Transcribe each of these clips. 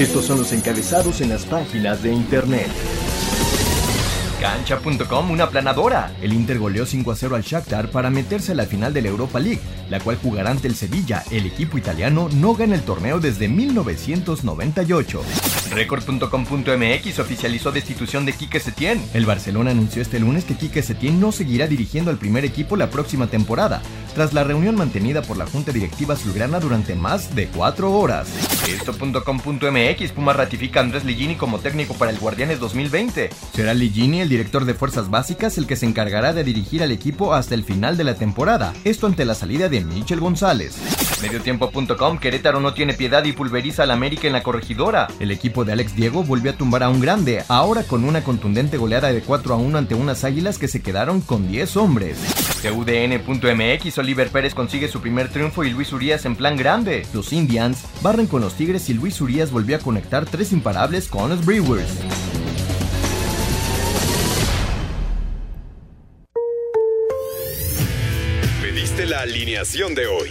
Estos son los encabezados en las páginas de internet. Cancha.com, una planadora. El Inter goleó 5 a 0 al Shakhtar para meterse a la final de la Europa League, la cual jugará ante el Sevilla. El equipo italiano no gana el torneo desde 1998. Record.com.mx oficializó destitución de Quique Setién. El Barcelona anunció este lunes que Quique Setién no seguirá dirigiendo al primer equipo la próxima temporada, tras la reunión mantenida por la Junta Directiva Azulgrana durante más de cuatro horas. Esto.com.mx Puma ratifica a Andrés Ligini como técnico para el Guardianes 2020. Será Ligini, el director de Fuerzas Básicas, el que se encargará de dirigir al equipo hasta el final de la temporada, esto ante la salida de Michel González. Mediotiempo.com Querétaro no tiene piedad y pulveriza al América en la corregidora. El equipo de Alex Diego volvió a tumbar a un grande, ahora con una contundente goleada de 4 a 1 ante unas águilas que se quedaron con 10 hombres. TUDN.mx Oliver Pérez consigue su primer triunfo y Luis Urias en plan grande. Los Indians barren con los Tigres y Luis Urias volvió a conectar tres imparables con los Brewers. Pediste la alineación de hoy.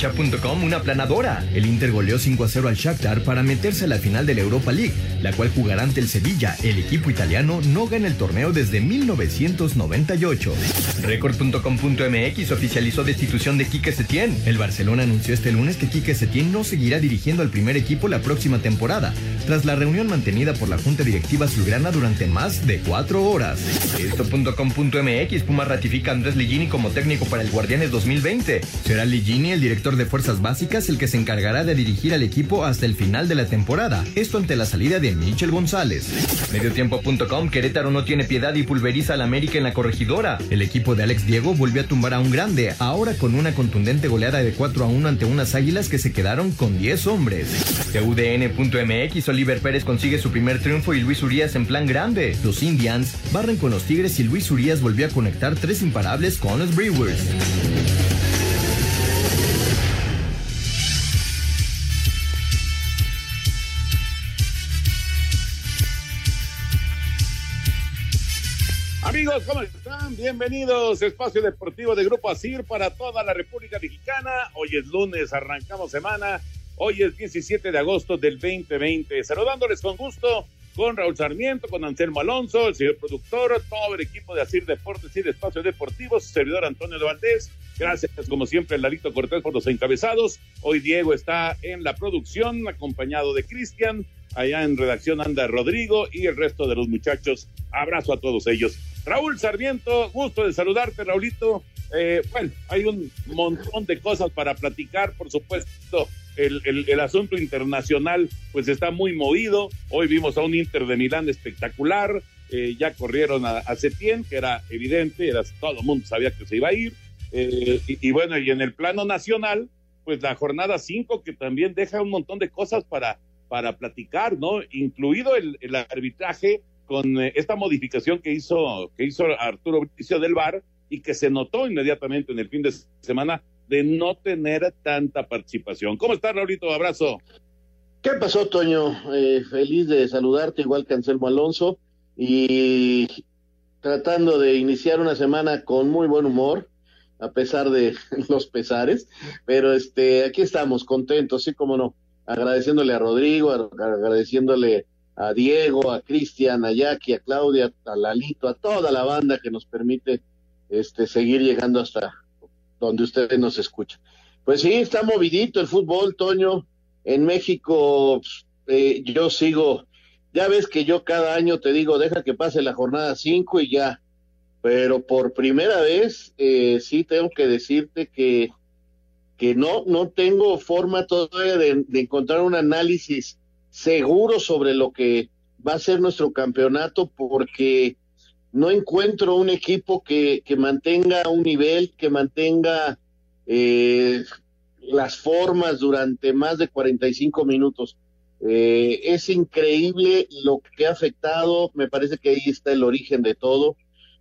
Cancha.com, una planadora. El Inter goleó 5 a 0 al Shakhtar para meterse a la final de la Europa League, la cual jugará ante el Sevilla. El equipo italiano no gana el torneo desde 1998. Record.com.mx oficializó destitución de Quique Setién. El Barcelona anunció este lunes que Quique Setién no seguirá dirigiendo al primer equipo la próxima temporada, tras la reunión mantenida por la Junta Directiva Azulgrana durante más de cuatro horas. Esto.com.mx Puma ratifica a Andrés Ligini como técnico para el Guardianes 2020. Será Ligini, el director de Fuerzas Básicas, el que se encargará de dirigir al equipo hasta el final de la temporada, esto ante la salida de Michel González. Mediotiempo.com Querétaro no tiene piedad y pulveriza al América en la corregidora. El equipo de Alex Diego volvió a tumbar a un grande, ahora con una contundente goleada de 4 a 1 ante unas águilas que se quedaron con 10 hombres. TUDN.mx Oliver Pérez consigue su primer triunfo y Luis Urias en plan grande. Los Indians barren con los Tigres y Luis Urias volvió a conectar tres imparables con los Brewers. Amigos, ¿cómo están? Bienvenidos. Espacio Deportivo de Grupo ASIR para toda la República Mexicana. Hoy es lunes, arrancamos semana. Hoy es 17 de agosto del 2020. Saludándoles con gusto con Raúl Sarmiento, con Anselmo Alonso, el señor productor, todo el equipo de ASIR Deportes y de Espacio Deportivo, su servidor Antonio de Valdés. Gracias, como siempre, Lalito Cortés por los encabezados. Hoy Diego está en la producción, acompañado de Cristian. Allá en redacción anda Rodrigo y el resto de los muchachos. Abrazo a todos ellos. Raúl Sarmiento, gusto de saludarte, Raulito. Eh, bueno, hay un montón de cosas para platicar, por supuesto. El, el, asunto internacional pues está muy movido. Hoy vimos a un Inter de Milán espectacular. Eh, ya corrieron a, a Setién, que era evidente, era, todo el mundo sabía que se iba a ir. Eh, y, y, bueno, y en el plano nacional, pues la jornada 5 que también deja un montón de cosas para, para platicar, ¿no? Incluido el, arbitraje con eh, esta modificación que hizo, que hizo Arturo Bricio del VAR y que se notó inmediatamente en el fin de semana de no tener tanta participación. ¿Cómo estás, Raulito? Abrazo. ¿Qué pasó, Toño? Eh, feliz de saludarte, igual que Anselmo Alonso, y tratando de iniciar una semana con muy buen humor, a pesar de los pesares, pero este, aquí estamos, contentos, sí, como no, agradeciéndole a Rodrigo, agradeciéndole a Diego, a Cristian, a Jackie, a Claudia, a Lalito, a toda la banda que nos permite este, seguir llegando hasta donde ustedes nos escuchan. Pues sí, está movidito el fútbol, Toño. En México, pues, eh, yo sigo, ya ves que yo cada año te digo, deja que pase la jornada 5 y ya. Pero por primera vez, eh, sí tengo que decirte que, que no, no tengo forma todavía de, encontrar un análisis seguro sobre lo que va a ser nuestro campeonato porque no encuentro un equipo que, que mantenga un nivel, que mantenga eh, las formas durante más de 45 minutos. Eh, es increíble lo que ha afectado, me parece que ahí está el origen de todo,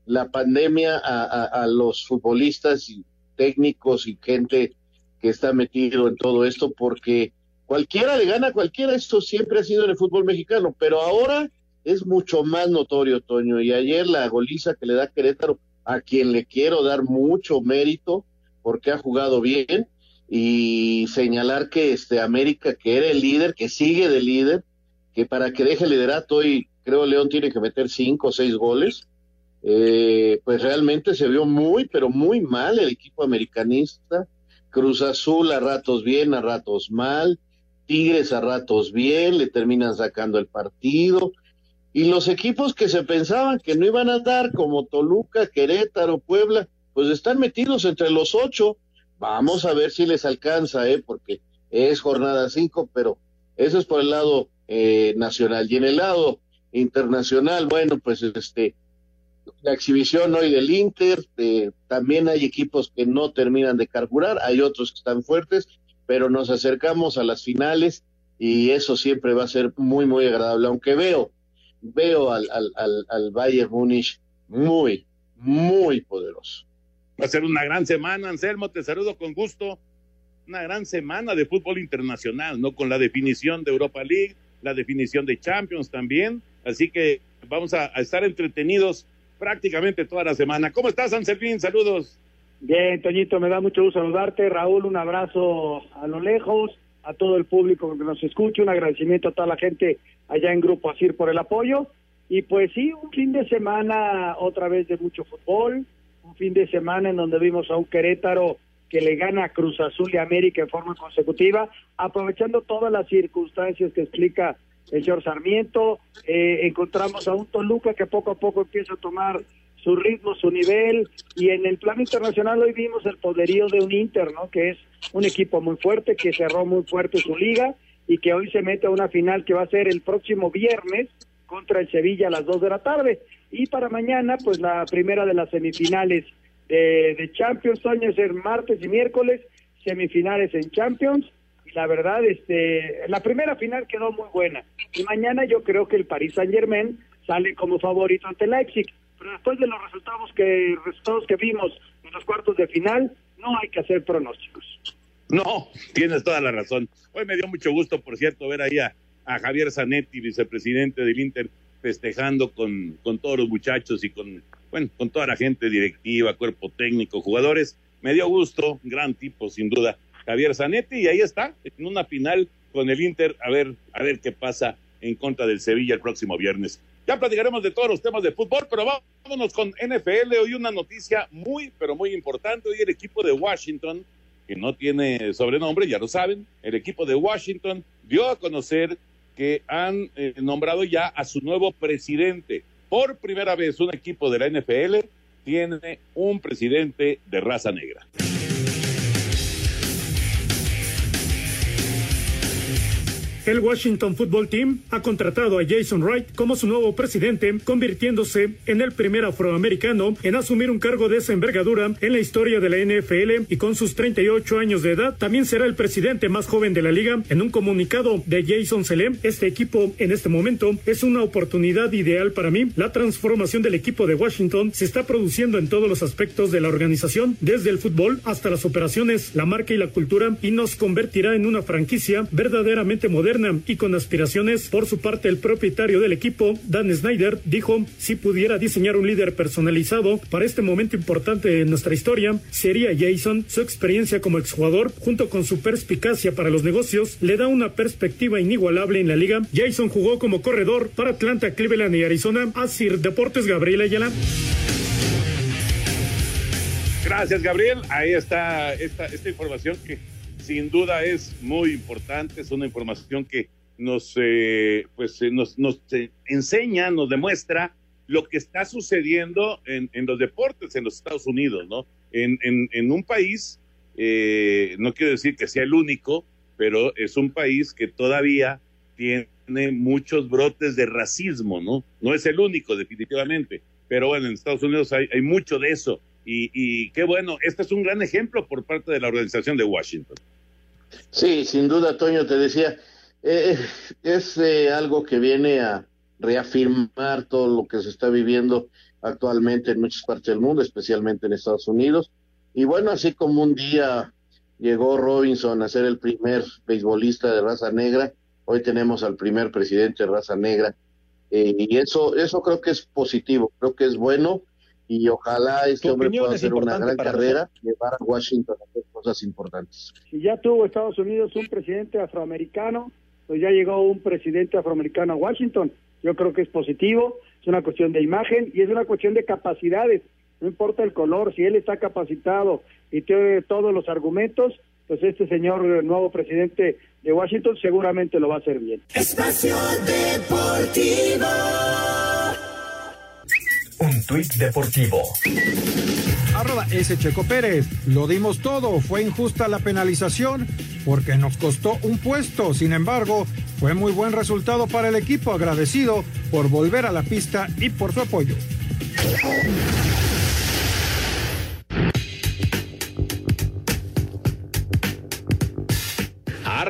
la pandemia a, a los futbolistas y técnicos y gente que está metido en todo esto, porque cualquiera le gana cualquiera, esto siempre ha sido en el fútbol mexicano, pero ahora es mucho más notorio, Toño, y ayer la goliza que le da Querétaro, a quien le quiero dar mucho mérito, porque ha jugado bien, y señalar que este América, que era el líder, que sigue de líder, que para que deje el liderato hoy creo León tiene que meter cinco o seis goles, eh, pues realmente se vio muy, pero muy mal el equipo americanista, Cruz Azul a ratos bien, a ratos mal, Tigres a ratos bien, le terminan sacando el partido, y los equipos que se pensaban que no iban a dar, como Toluca, Querétaro, Puebla, pues están metidos entre los ocho. Vamos a ver si les alcanza, ¿eh? porque es jornada cinco, pero eso es por el lado eh, nacional. Y en el lado internacional, bueno, pues este, la exhibición hoy del Inter, también hay equipos que no terminan de carburar, hay otros que están fuertes, pero nos acercamos a las finales y eso siempre va a ser muy, muy agradable, aunque veo veo al, al, al, al Bayern Múnich muy, muy poderoso. Va a ser una gran semana, Anselmo, te saludo con gusto. Una gran semana de fútbol internacional, ¿no? Con la definición de Europa League, la definición de Champions también. Así que vamos a, a estar entretenidos prácticamente toda la semana. ¿Cómo estás, Anselmín? Saludos. Bien, Toñito, me da mucho gusto saludarte. Raúl, un abrazo a lo lejos, a todo el público que nos escucha, un agradecimiento a toda la gente allá en Grupo Asir por el apoyo. Y pues sí, un fin de semana otra vez de mucho fútbol, un fin de semana en donde vimos a un Querétaro que le gana a Cruz Azul y América en forma consecutiva, aprovechando todas las circunstancias que explica el señor Sarmiento. Eh, encontramos a un Toluca que poco a poco empieza a tomar su ritmo, su nivel, y en el plano internacional hoy vimos el poderío de un Inter, ¿no? Que es un equipo muy fuerte, que cerró muy fuerte su liga y que hoy se mete a una final que va a ser el próximo viernes contra el Sevilla a las 2 de la tarde. Y para mañana, pues la primera de las semifinales de, de Champions, es el martes y miércoles, semifinales en Champions. La verdad, este, la primera final quedó muy buena. Y mañana yo creo que el Paris Saint Germain sale como favorito ante Leipzig. Pero después de los resultados que, resultados que vimos en los cuartos de final, no hay que hacer pronósticos. No, tienes toda la razón. Hoy me dio mucho gusto, por cierto, ver ahí a, a Javier Zanetti, vicepresidente del Inter, festejando con, con todos los muchachos y con, bueno, con toda la gente directiva, cuerpo técnico, jugadores. Me dio gusto, gran tipo, sin duda, Javier Zanetti, y ahí está, en una final con el Inter, a ver, a ver qué pasa en contra del Sevilla el próximo viernes. Ya platicaremos de todos los temas de fútbol, pero vámonos con NFL. Hoy una noticia muy, pero muy importante. Hoy el equipo de Washington que no tiene sobrenombre, ya lo saben, el equipo de Washington dio a conocer que han eh, nombrado ya a su nuevo presidente. Por primera vez un equipo de la NFL tiene un presidente de raza negra. El Washington Football Team ha contratado a Jason Wright como su nuevo presidente, convirtiéndose en el primer afroamericano en asumir un cargo de esa envergadura en la historia de la NFL y con sus 38 años de edad también será el presidente más joven de la liga. En un comunicado de Jason Selem, este equipo en este momento es una oportunidad ideal para mí. La transformación del equipo de Washington se está produciendo en todos los aspectos de la organización, desde el fútbol hasta las operaciones, la marca y la cultura, y nos convertirá en una franquicia verdaderamente moderna y con aspiraciones. Por su parte, el propietario del equipo, Dan Snyder, dijo, si pudiera diseñar un líder personalizado para este momento importante en nuestra historia, sería Jason. Su experiencia como exjugador, junto con su perspicacia para los negocios, le da una perspectiva inigualable en la liga. Jason jugó como corredor para Atlanta, Cleveland y Arizona. Asir Deportes Gabriel Ayala. Gracias, Gabriel. Ahí está esta información que sin duda es muy importante, es una información que nos, eh, pues, eh, nos, nos eh, enseña, nos demuestra lo que está sucediendo en, los deportes en los Estados Unidos, ¿no? En, en, un país, no quiero decir que sea el único, pero es un país que todavía tiene muchos brotes de racismo, ¿no? No es el único, definitivamente, pero bueno, en Estados Unidos hay, hay mucho de eso. Y, y, qué bueno, este es un gran ejemplo por parte de la organización de Washington. Sí, sin duda, Toño, te decía, eh, es eh, algo que viene a reafirmar todo lo que se está viviendo actualmente en muchas partes del mundo, especialmente en Estados Unidos. Y bueno, así como un día llegó Robinson a ser el primer beisbolista de raza negra, hoy tenemos al primer presidente de raza negra. Eh, y eso, eso creo que es positivo, creo que es bueno y ojalá este hombre pueda hacer una gran carrera, y llevar a Washington a hacer cosas importantes. Si ya tuvo Estados Unidos un presidente afroamericano, pues ya llegó un presidente afroamericano a Washington. Yo creo que es positivo, es una cuestión de imagen y es una cuestión de capacidades. No importa el color, si él está capacitado y tiene todos los argumentos, pues este señor el nuevo presidente de Washington seguramente lo va a hacer bien. Espacio Deportivo. Tuit deportivo. Arroba ese Checo Pérez. Lo dimos todo. Fue injusta la penalización porque nos costó un puesto. Sin embargo, fue muy buen resultado para el equipo. Agradecido por volver a la pista y por su apoyo.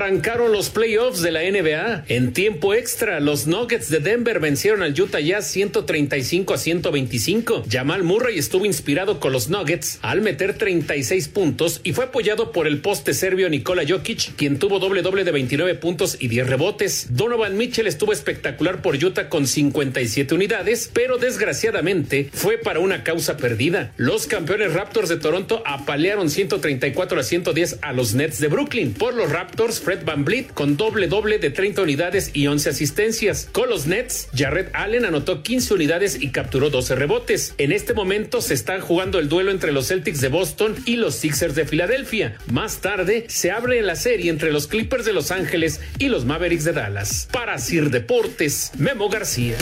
Arrancaron los playoffs de la NBA en tiempo extra. Los Nuggets de Denver vencieron al Utah Jazz 135 a 125. Jamal Murray estuvo inspirado con los Nuggets al meter 36 puntos y fue apoyado por el poste serbio Nikola Jokic, quien tuvo doble doble de 29 puntos y 10 rebotes. Donovan Mitchell estuvo espectacular por Utah con 57 unidades, pero desgraciadamente fue para una causa perdida. Los campeones Raptors de Toronto apalearon 134 a 110 a los Nets de Brooklyn. Por los Raptors Fred Van Vliet con doble doble de 30 unidades y 11 asistencias. Con los Nets, Jared Allen anotó 15 unidades y capturó 12 rebotes. En este momento se está jugando el duelo entre los Celtics de Boston y los Sixers de Filadelfia. Más tarde se abre la serie entre los Clippers de Los Ángeles y los Mavericks de Dallas. Para Sir Deportes, Memo García.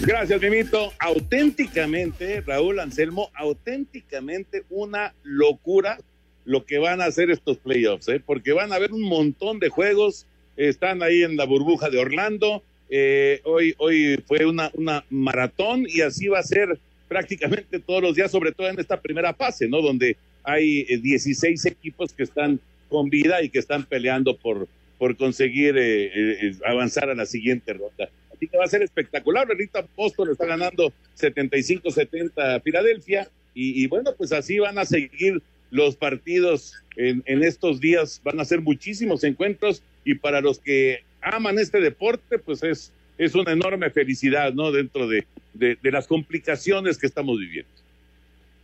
Gracias, Mimito. Auténticamente, Raúl Anselmo, auténticamente una locura lo que van a hacer estos playoffs, ¿eh? porque van a haber un montón de juegos, están ahí en la burbuja de Orlando, eh, hoy, hoy fue una, una maratón y así va a ser prácticamente todos los días, sobre todo en esta primera fase, ¿no? Donde hay 16 eh, equipos que están con vida y que están peleando por, por conseguir eh, eh, avanzar a la siguiente ronda. Así que va a ser espectacular. Ahorita Boston está ganando 75-70 a Filadelfia y, y bueno, pues así van a seguir los partidos en, en, estos días van a ser muchísimos encuentros y para los que aman este deporte, pues es, es una enorme felicidad, ¿no? Dentro de, de, de las complicaciones que estamos viviendo.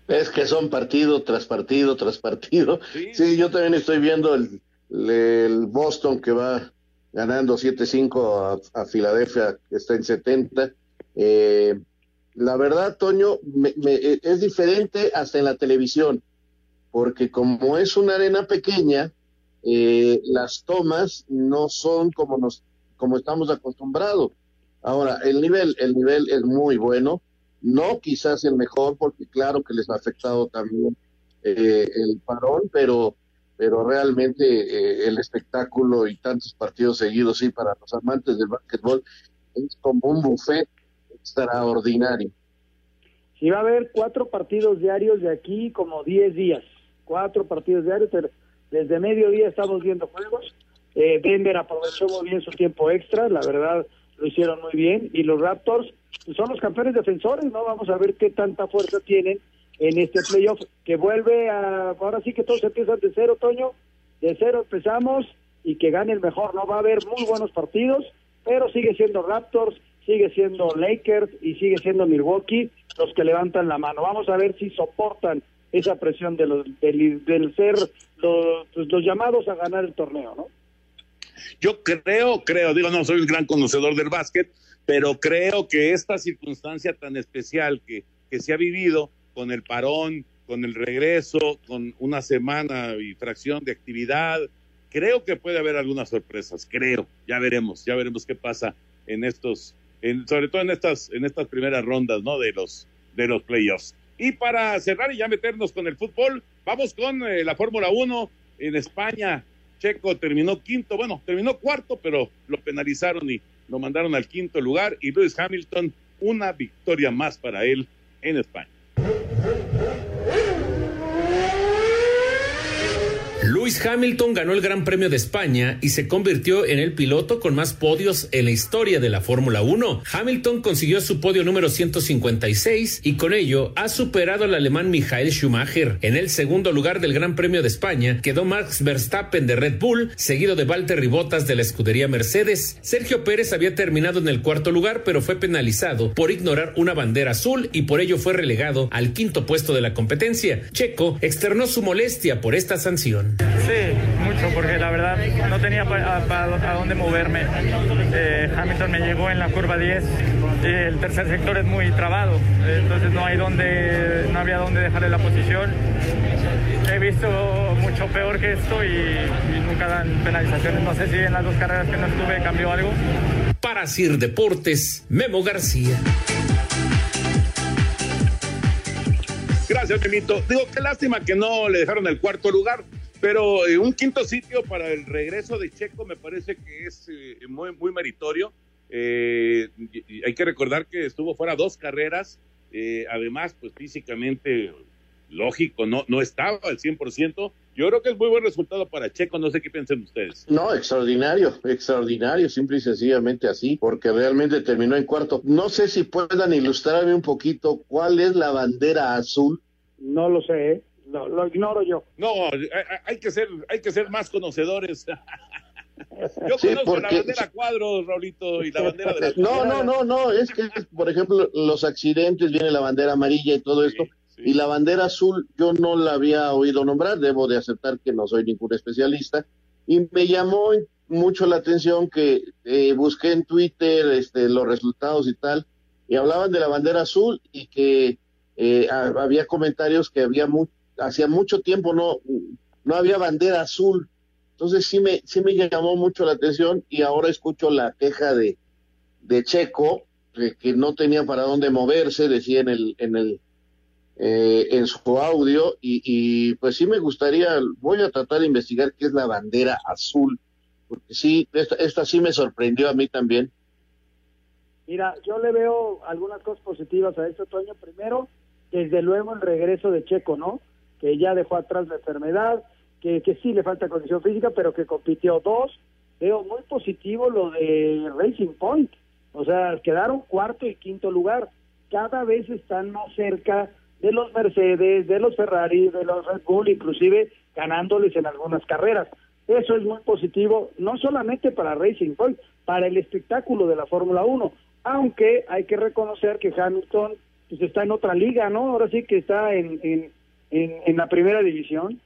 Es que son partido tras partido tras partido. Sí, sí yo también estoy viendo el, el Boston que va ganando 7-5 a, a, Filadelfia, que está en 70. Eh, la verdad, Toño, me, me, es diferente hasta en la televisión porque como es una arena pequeña, eh, las tomas no son como nos como estamos acostumbrados. Ahora, el nivel, el nivel es muy bueno, no quizás el mejor, porque claro que les ha afectado también eh, el parón, pero pero realmente eh, el espectáculo y tantos partidos seguidos, sí, para los amantes del básquetbol, es como un buffet extraordinario. Sí, va a haber cuatro partidos diarios de aquí como diez días cuatro partidos diarios, pero desde mediodía estamos viendo juegos. Eh, Denver aprovechó muy bien su tiempo extra, la verdad lo hicieron muy bien. Y los Raptors son los campeones defensores, ¿no? Vamos a ver qué tanta fuerza tienen en este playoff, que vuelve a. Ahora sí que todos empiezan de cero, Toño. De cero empezamos y que gane el mejor, ¿no? Va a haber muy buenos partidos, pero sigue siendo Raptors, sigue siendo Lakers y sigue siendo Milwaukee los que levantan la mano. Vamos a ver si soportan esa presión de los, del, ser los, pues, los llamados a ganar el torneo, ¿no? Yo creo, creo, digo, no soy un gran conocedor del básquet, pero creo que esta circunstancia tan especial que, que se ha vivido con el parón, con el regreso, con una semana y fracción de actividad. Creo que puede haber algunas sorpresas, creo. Ya veremos, ya veremos qué pasa en estos, en, sobre todo en estas, en estas primeras rondas, ¿no? De los, de los playoffs. Y para cerrar y ya meternos con el fútbol, vamos con eh, la Fórmula 1 en España. Checo terminó quinto, bueno, terminó cuarto, pero lo penalizaron y lo mandaron al quinto lugar. Y Lewis Hamilton, una victoria más para él en España. Lewis Hamilton ganó el Gran Premio de España y se convirtió en el piloto con más podios en la historia de la Fórmula 1. Hamilton consiguió su podio número 156 y con ello ha superado al alemán Michael Schumacher. En el segundo lugar del Gran Premio de España quedó Max Verstappen de Red Bull, seguido de Valtteri Bottas de la escudería Mercedes. Sergio Pérez había terminado en el cuarto lugar, pero fue penalizado por ignorar una bandera azul y por ello fue relegado al quinto puesto de la competencia. Checo externó su molestia por esta sanción. Sí, mucho, porque la verdad no tenía para dónde moverme. Eh, Hamilton me llegó en la curva 10 y el tercer sector es muy trabado, entonces no hay donde, no había dónde dejarle la posición. He visto mucho peor que esto y, y nunca dan penalizaciones. No sé si en las dos carreras que no estuve cambió algo. Para Sir Deportes, Memo García. Gracias, Temito. Digo, qué lástima que no le dejaron el cuarto lugar, pero eh, un quinto sitio para el regreso de Checo me parece que es eh, muy, muy meritorio. Eh, hay que recordar que estuvo fuera dos carreras, además, pues físicamente, lógico, no, no estaba al 100%. Yo creo que es muy buen resultado para Checo, no sé qué piensan ustedes. No, extraordinario, extraordinario, simple y sencillamente así, porque realmente terminó en cuarto. No sé si puedan ilustrarme un poquito cuál es la bandera azul. No lo sé, ¿eh? Lo, lo ignoro yo. No, hay, que ser, hay que ser más conocedores. Yo conozco la bandera cuadros, Raulito, y la bandera de la No, no, no, no, es que, por ejemplo, los accidentes, viene la bandera amarilla y todo esto, y la bandera azul yo no la había oído nombrar, debo de aceptar que no soy ningún especialista, y me llamó mucho la atención que eh, busqué en Twitter este, los resultados y tal, y hablaban de la bandera azul y que eh, había comentarios que había mucho hacía mucho tiempo no, no había bandera azul. Entonces sí me, sí me llamó mucho la atención y ahora escucho la queja de, de Checo, que no tenía para dónde moverse, decía en el, en el, eh, en su audio, y, pues sí me gustaría, voy a tratar de investigar qué es la bandera azul, porque sí, esta, esta sí me sorprendió a mí también. Mira, yo le veo algunas cosas positivas a este otoño. Primero, desde luego el regreso de Checo, ¿no? Que ya dejó atrás la enfermedad, que, que sí le falta condición física, pero que compitió dos. Veo muy positivo lo de Racing Point. O sea, quedaron cuarto y quinto lugar. Cada vez están más cerca de los Mercedes, de los Ferrari, de los Red Bull, inclusive ganándoles en algunas carreras. Eso es muy positivo, no solamente para Racing Point, para el espectáculo de la Fórmula 1, aunque hay que reconocer que Hamilton pues, está en otra liga, ¿no? Ahora sí que está en, en, en, la primera división.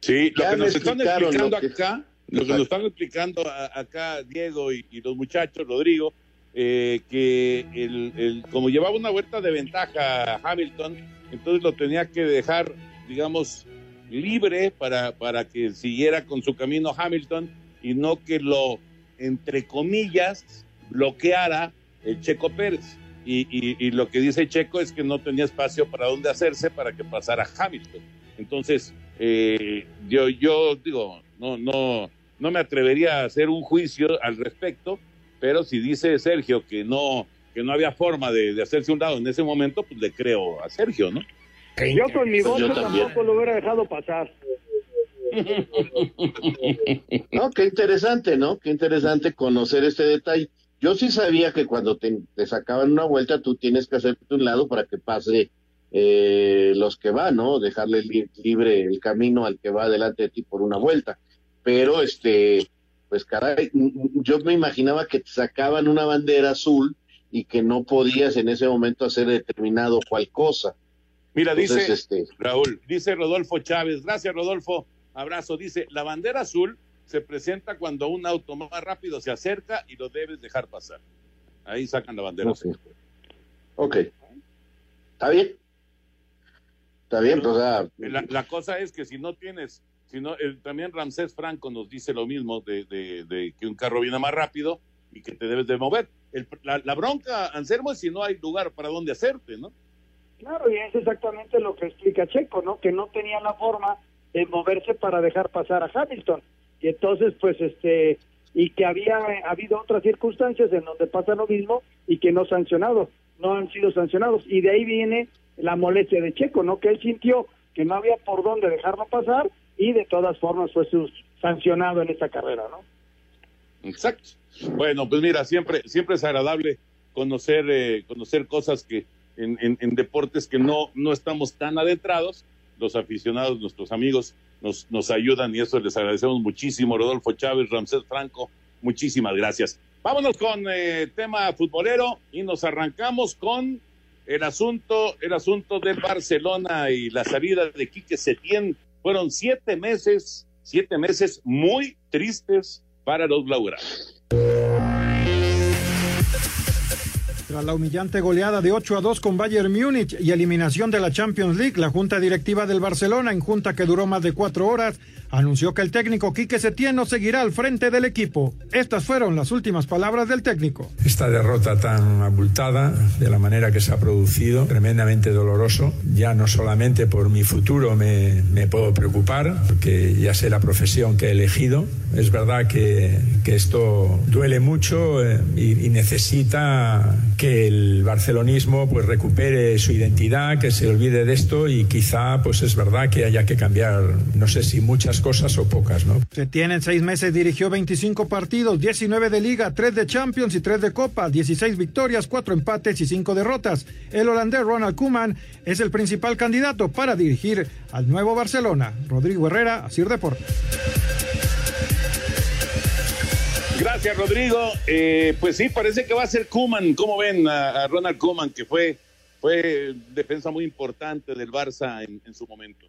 Sí, lo que nos están explicando acá, lo que nos están explicando acá Diego y, los muchachos, Rodrigo, eh, que el, el, como llevaba una vuelta de ventaja Hamilton, entonces lo tenía que dejar, digamos, libre para, para que siguiera con su camino Hamilton y no que lo, entre comillas, bloqueara el Checo Pérez. Y, lo que dice Checo es que no tenía espacio para dónde hacerse para que pasara Hamilton. Entonces, eh, yo, yo digo, no, no, no me atrevería a hacer un juicio al respecto, pero si dice Sergio que no, que no había forma de, hacerse un lado en ese momento, pues le creo a Sergio, ¿no? Yo con mi voz tampoco lo hubiera dejado pasar. No, qué interesante, ¿no? Qué interesante conocer este detalle. Yo sí sabía que cuando te, sacaban una vuelta tú tienes que hacerte un lado para que pase eh, los que van, ¿no? Dejarle libre el camino al que va delante de ti por una vuelta. Pero, este, pues caray, yo me imaginaba que te sacaban una bandera azul y que no podías en ese momento hacer determinado cual cosa. Mira, dice este... Raúl, dice Rodolfo Chávez, gracias Rodolfo, abrazo, dice, la bandera azul se presenta cuando un auto más rápido se acerca y lo debes dejar pasar. Ahí sacan la bandera. Ok. Está bien. Está bien, pues, o sea, La, la cosa es que si no tienes, si no, el- también Ramsés Franco nos dice lo mismo de, de- de que un carro viene más rápido y que te debes de mover. El- la, la bronca, Anselmo, es si no hay lugar para donde hacerte, ¿no? Claro, y es exactamente lo que explica Checo, ¿no? Que no tenía la forma de moverse para dejar pasar a Hamilton. Y entonces, pues, este, y que había habido otras circunstancias en donde pasa lo mismo y que no sancionados, no han sido sancionados. Y de ahí viene la molestia de Checo, ¿no? Que él sintió que no había por dónde dejarlo pasar y de todas formas fue sancionado en esta carrera, ¿no? Exacto. Bueno, pues mira, siempre, siempre es agradable conocer, eh, conocer cosas que en- en deportes que no, no estamos tan adentrados. Los aficionados, nuestros amigos, nos, ayudan y eso les agradecemos muchísimo. Rodolfo Chávez, Ramsés Franco, muchísimas gracias. Vámonos con eh, tema futbolero y nos arrancamos con el asunto, el asunto del Barcelona y la salida de Quique Setién. Fueron siete meses, siete meses muy tristes para los blaugranas. Tras la humillante goleada de 8 a 2 con Bayern Múnich y eliminación de la Champions League, la Junta Directiva del Barcelona, en junta que duró más de cuatro horas, anunció que el técnico Quique Setién seguirá al frente del equipo. Estas fueron las últimas palabras del técnico. Esta derrota tan abultada, de la manera que se ha producido, tremendamente doloroso. Ya no solamente por mi futuro me, me puedo preocupar, porque ya sé la profesión que he elegido. Es verdad que, que esto duele mucho eh, y, y necesita que el barcelonismo pues recupere su identidad, que se olvide de esto y quizá pues es verdad que haya que cambiar, no sé si muchas cosas o pocas, ¿no? Setién en seis meses dirigió 25 partidos, 19 de Liga, 3 de Champions y 3 de Copa, 16 victorias, 4 empates y 5 derrotas. El holandés Ronald Koeman es el principal candidato para dirigir al nuevo Barcelona. Rodrigo Herrera, Asir Deportes. Gracias, Rodrigo. Eh, pues sí, parece que va a ser Kuman. ¿Cómo ven a, a Ronald Kuman, que fue, fue defensa muy importante del Barça en, en su momento?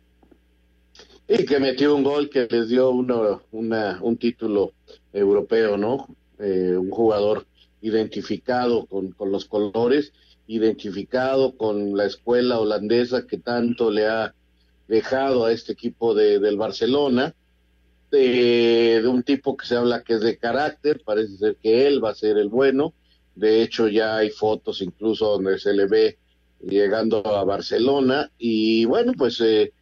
y que metió un gol que les dio uno, una, un título europeo, ¿no? Eh, un jugador identificado con, con los colores, identificado con la escuela holandesa que tanto le ha dejado a este equipo de, del Barcelona, de, de un tipo que se habla que es de carácter, parece ser que él va a ser el bueno, de hecho ya hay fotos incluso donde se le ve llegando a Barcelona y bueno, pues... Eh,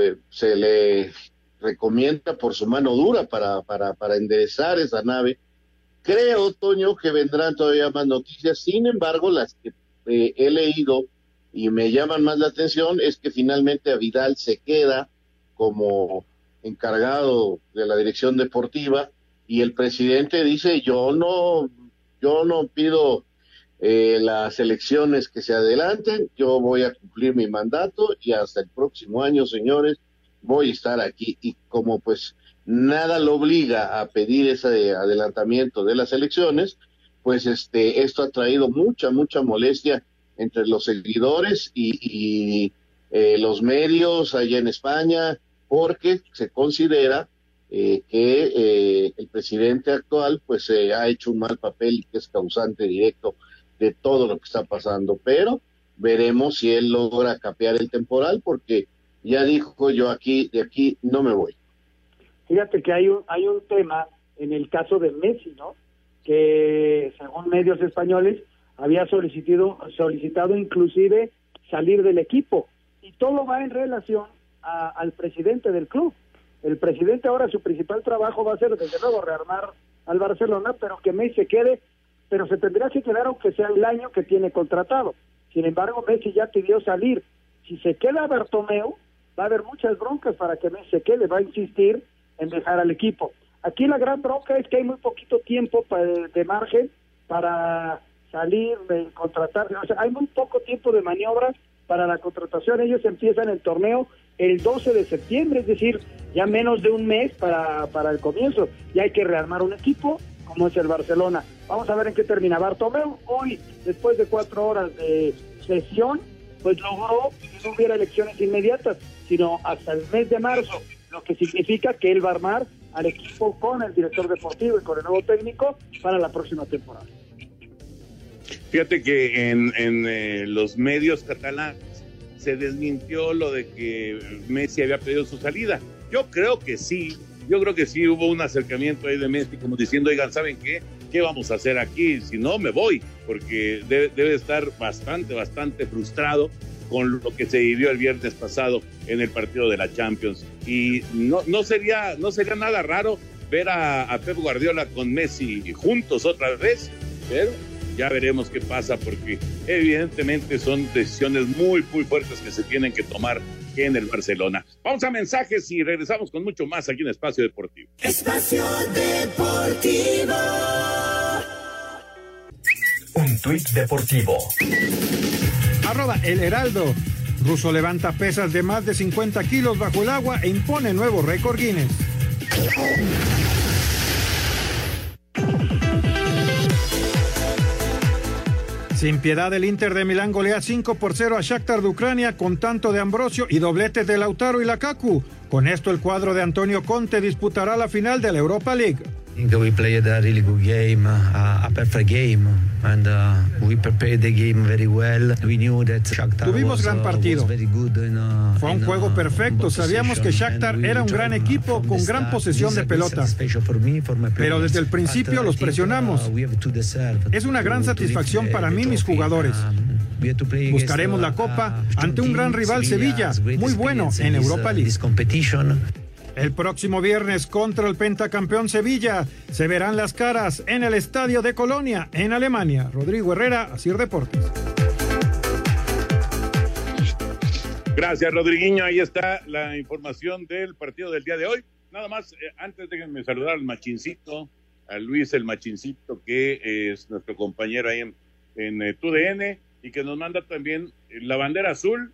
eh, se le recomienda por su mano dura para, para, para enderezar esa nave. Creo, Toño, que vendrán todavía más noticias. Sin embargo, las que eh, he leído y me llaman más la atención es que finalmente a Vidal se queda como encargado de la dirección deportiva y el presidente dice yo no yo no pido eh, las elecciones que se adelanten, yo voy a cumplir mi mandato y hasta el próximo año, señores, voy a estar aquí. Y como pues nada lo obliga a pedir ese adelantamiento de las elecciones, pues este esto ha traído mucha, mucha molestia entre los seguidores y, eh, los medios allá en España, porque se considera eh, que eh, el presidente actual pues eh, ha hecho un mal papel y que es causante directo de todo lo que está pasando, pero veremos si él logra capear el temporal porque ya dijo yo aquí de aquí no me voy. Fíjate que hay un, hay un tema en el caso de Messi, ¿no? Que según medios españoles había solicitado, solicitado inclusive salir del equipo. Y todo va en relación a- al presidente del club. El presidente ahora su principal trabajo va a ser desde luego rearmar al Barcelona, pero que Messi se quede, pero se tendrá que quedar aunque sea el año que tiene contratado. Sin embargo, Messi ya pidió salir. Si se queda Bartomeu, va a haber muchas broncas para que Messi se quede, va a insistir en dejar al equipo. Aquí la gran bronca es que hay muy poquito tiempo de margen para salir, de contratar, o sea, hay muy poco tiempo de maniobra para la contratación. Ellos empiezan el torneo el 12 de septiembre, es decir, ya menos de un mes para, para el comienzo. Y hay que rearmar un equipo como es el Barcelona. Vamos a ver en qué termina. Bartomeu hoy, después de cuatro horas de sesión, pues logró que no hubiera elecciones inmediatas, sino hasta el mes de marzo, lo que significa que él va a armar al equipo con el director deportivo y con el nuevo técnico para la próxima temporada. Fíjate que en, en eh, los medios catalanes se desmintió lo de que Messi había pedido su salida. Yo creo que sí, yo creo que sí hubo un acercamiento ahí de Messi como diciendo, oigan, ¿saben qué? ¿Qué vamos a hacer aquí? Si no, me voy, porque debe, debe estar bastante, bastante frustrado con lo que se vivió el viernes pasado en el partido de la Champions. Y no, no, sería, no sería nada raro ver a, a Pep Guardiola con Messi juntos otra vez, pero ya veremos qué pasa porque evidentemente son decisiones muy, muy fuertes que se tienen que tomar en el Barcelona. Vamos a mensajes y regresamos con mucho más aquí en Espacio Deportivo. Espacio Deportivo. Un tuit deportivo. Arroba El Heraldo. Ruso levanta pesas de más de 50 kilos bajo el agua e impone nuevo récord Guinness. Sin piedad, el Inter de Milán golea 5 por 0 a Shakhtar de Ucrania con tanto de Ambrosio y dobletes de Lautaro y Lakaku. Con esto, el cuadro de Antonio Conte disputará la final de la Europa League. I think we played a really good game, a, a perfect game, and we prepared the game very well. We knew that Shakhtar Tuvimos was, gran uh, partido. was very good in, uh, Fue un juego uh, perfecto. Sabíamos que Shakhtar era un gran equipo con gran posesión de pelota. Pero desde el principio los presionamos. Es una gran satisfacción para mí, mis jugadores. Um, Buscaremos la Copa ante un gran rival, Sevilla, muy bueno en Europa League. El próximo viernes contra el pentacampeón Sevilla se verán las caras en el estadio de Colonia, en Alemania. Rodrigo Herrera, Asir Deportes. Gracias, Rodriguinho. Ahí está la información del partido del día de hoy. Nada más, eh, antes déjenme saludar al machincito, a Luis el machincito, que es nuestro compañero ahí en, en eh, TUDN y que nos manda también eh, la bandera azul.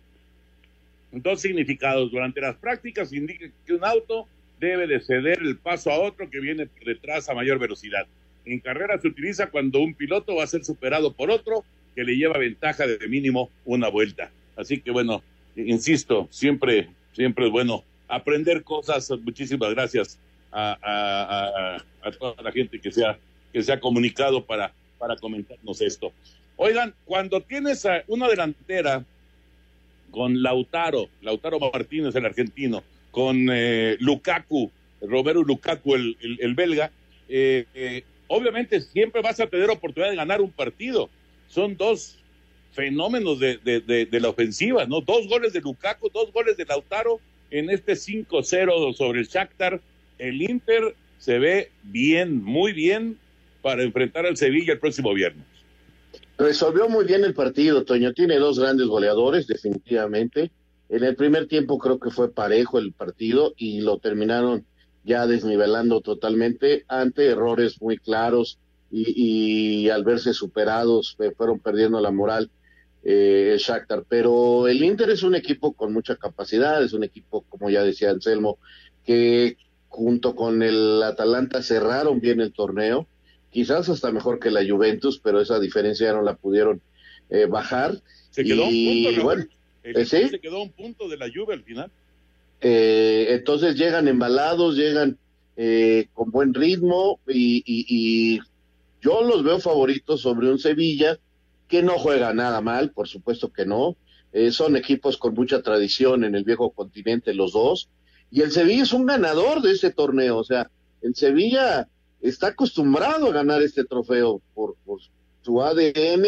Dos significados. Durante las prácticas indica que un auto debe de ceder el paso a otro que viene detrás a mayor velocidad. En carrera se utiliza cuando un piloto va a ser superado por otro que le lleva ventaja de mínimo una vuelta. Así que bueno, insisto, siempre, siempre es bueno aprender cosas. Muchísimas gracias a toda la gente que se ha, que se ha comunicado para, para comentarnos esto. Oigan, cuando tienes a una delantera con Lautaro, Lautaro Martínez, el argentino, con eh, Lukaku, Roberto Lukaku, el, el- el belga, eh, eh, obviamente siempre vas a tener oportunidad de ganar un partido. Son dos fenómenos de, de- de- de la ofensiva, ¿no? Dos goles de Lukaku, dos goles de Lautaro en este 5-0 sobre el Shakhtar. El Inter se ve bien, muy bien para enfrentar al Sevilla el próximo viernes. Resolvió muy bien el partido, Toño. Tiene dos grandes goleadores, definitivamente. En el primer tiempo creo que fue parejo el partido y lo terminaron ya desnivelando totalmente ante errores muy claros y, al verse superados eh, fueron perdiendo la moral eh, Shakhtar. Pero el Inter es un equipo con mucha capacidad, es un equipo, como ya decía Anselmo, que junto con el Atalanta cerraron bien el torneo quizás hasta mejor que la Juventus, pero esa diferencia ya no la pudieron eh, bajar. Se quedó y un punto, bueno, El eh, sí, se quedó un punto de la lluvia al final. eh, entonces llegan embalados, llegan eh, con buen ritmo y, y- y yo los veo favoritos sobre un Sevilla que no juega nada mal, por supuesto que no. Eh, son equipos con mucha tradición en el viejo continente los dos y el Sevilla es un ganador de este torneo, o sea, el Sevilla está acostumbrado a ganar este trofeo por, por su ADN